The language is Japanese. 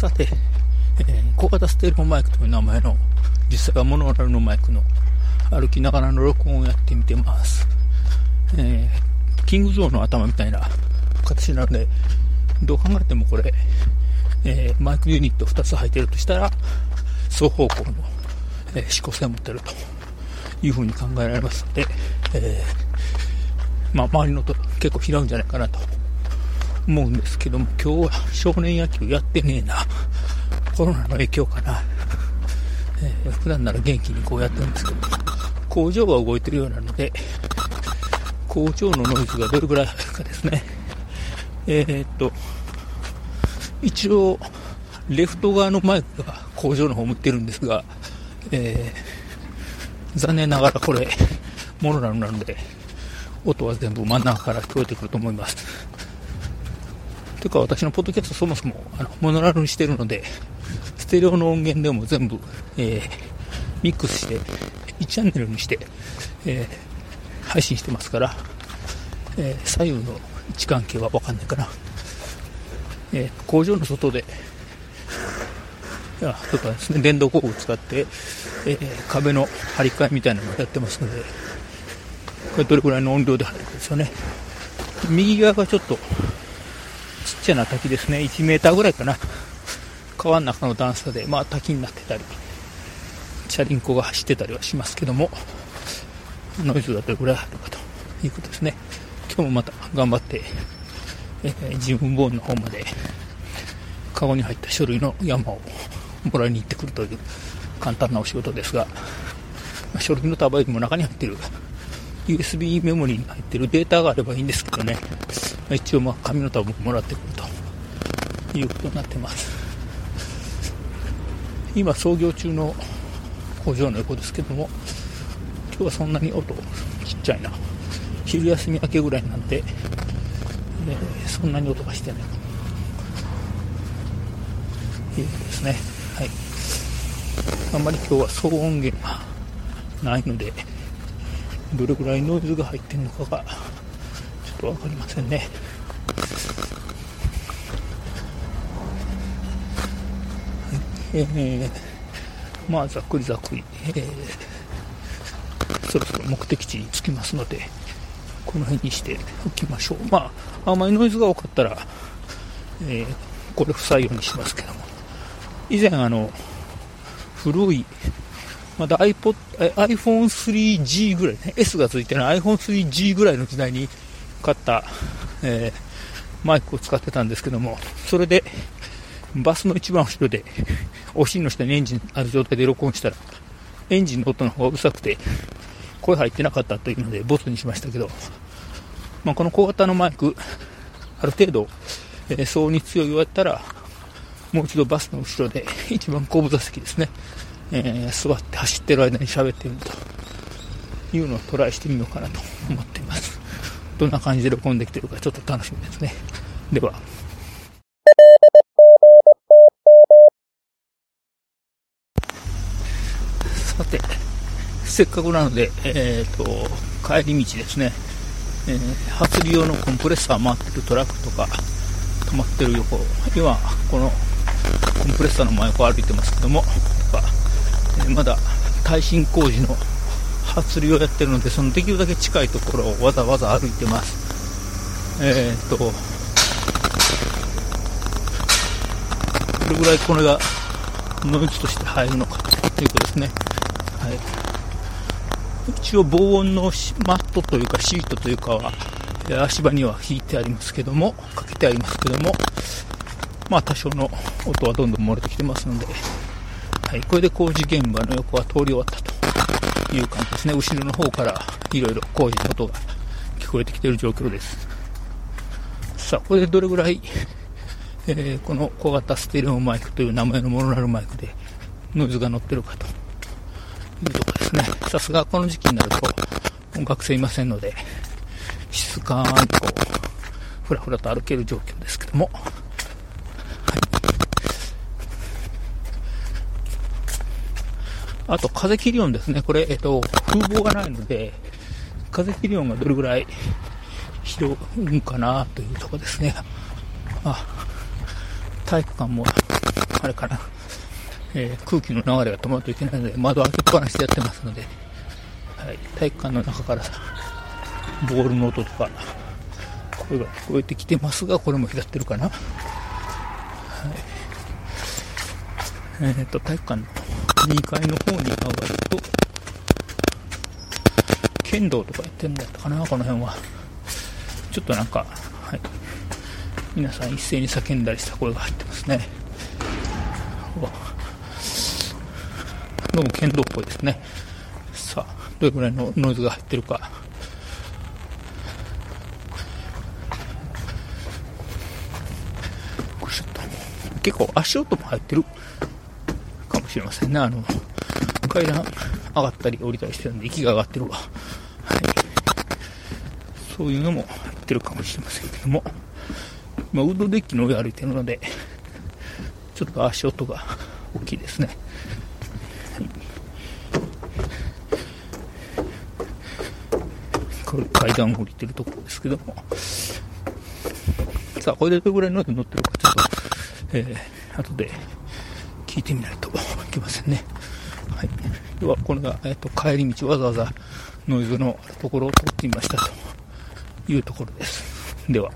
さて、えー、小型ステレオマイクという名前の、実際はモノラルのマイクの歩きながらの録音をやってみてます。えー、キングゾーンの頭みたいな形なので、どう考えてもこれ、えー、マイクユニット2つ入ってるとしたら、双方向の、えー、指向性を持ってるというふうに考えられますので、え、まあ、周りのと結構拾うんじゃないかなと思うんですけども、今日は少年野球やってねえな。コロナの影響かな。えー、普段なら元気にこうやってるんですけど、工場が動いてるようなので、工場のノイズがどれぐらい入るかですね。えー、っと、一応、レフト側のマイクが工場の方向いてるんですが、えー、残念ながらこれ、モノラルなので、音は全部真ん中から聞こえてくると思います。というか私のポッドキャストそもそもあのモノラルにしてるので、ステレオの音源でも全部、えー、ミックスして、1チャンネルにして、えー、配信してますから、えー、左右の位置関係はわかんないかな。えー、工場の外で、いや、とかですね、電動工具を使って、えー、壁の張り替えみたいなのをやってますので、これどれくらいの音量で入るかですよね。右側がちょっと、ちゃな滝ですね。1メーターぐらいかな。川の中の段差で、まあ滝になってたり、チャリンコが走ってたりはしますけども、ノイズがどれくらい入るかということですね。今日もまた頑張って、えー、自分ボーンの方まで、カゴに入った書類の山をもらいに行ってくるという簡単なお仕事ですが、書類の束よりも中に入ってる USB メモリーに入ってるデータがあればいいんですけどね、一応まあ紙の束もらってくるということになってます。今創業中の工場の横ですけども、今日はそんなに音ちっちゃいな。昼休み明けぐらいなんで、えー、そんなに音がしてない。いうことですね。はい。あんまり今日は騒音源がないので、どれぐらいノイズが入ってるのかが、とわかりませんね。えー、まあ、ざっくりざっくり、えー、そろそろ目的地に着きますので、この辺にしておきましょう。まあ、あまりノイズが多かったら、えー、これ不採用にしますけども。以前あの、古い、まだ iPod、iPhone3G ぐらいね、S がついてない iPhone3G ぐらいの時代に買った、えー、マイクを使ってたんですけども、それで、バスの一番後ろで、お尻の下にエンジンある状態で録音したら、エンジンの音の方がうるさくて、声入ってなかったというので、ボツにしましたけど、まあ、この小型のマイク、ある程度、えー、騒に強いようやったら、もう一度バスの後ろで、一番後部座席ですね、えー、座って走ってる間に喋ってみるというのをトライしてみようかなと思って。どんな感じで録音できてるかちょっと楽しみですね。では。さて、せっかくなので、えっ、ー、と、帰り道ですね、えー、初利用のコンプレッサー回ってるトラックとか、止まってる横、今、このコンプレッサーの真横を歩いてますけども、えー、まだ耐震工事の初利をやってるので、そのできるだけ近いところをわざわざ歩いてます。えー、っと、どれぐらいこれがノイズとして入るのかということですね。はい。一応防音のマットというかシートというかは、足場には引いてありますけども、かけてありますけども、まあ多少の音はどんどん漏れてきてますので、はい、これで工事現場の横は通り終わったという感じですね。後ろの方からいろいろ工事の音が聞こえてきている状況です。さあ、これでどれぐらい、えー、この小型ステレオマイクという名前のモノラルマイクでノイズが乗ってるかというところですね。さすがこの時期になると音楽性いませんので、静かにこう、ふらふらと歩ける状況ですけども、あと風切り音ですね。これ、えっと、風防がないので、風切り音がどれぐらい拾うんかなというとこですね。あ、体育館もあれかな、えー、空気の流れが止まるといけないので、窓開けっぱなしでやってますので、はい、体育館の中からボールの音とか、声が聞こえてきてますが、これも拾ってるかな。はい。えっ、ー、と、体育館の2階の方に上がると、剣道とかやってんだったかな、この辺は。ちょっとなんか、はい。皆さん一斉に叫んだりした声が入ってますね。どうも剣道っぽいですね。さあ、どれぐらいのノイズが入ってるか。結構足音も入ってるしれませんね。あの、階段上がったり降りたりしてるんで息が上がってるわ。はい。そういうのも入ってるかもしれませんけども。まあ、ウッドデッキの上歩いてるので、ちょっと足音が大きいですね。はい、これ階段降りてるところですけども。さあ、これでどれぐらいの乗ってるかちょっと、えー、後で聞いてみないといけませんね。はい。では、これが、えっ、と、帰り道わざわざノイズのところを通ってみましたというところです。では。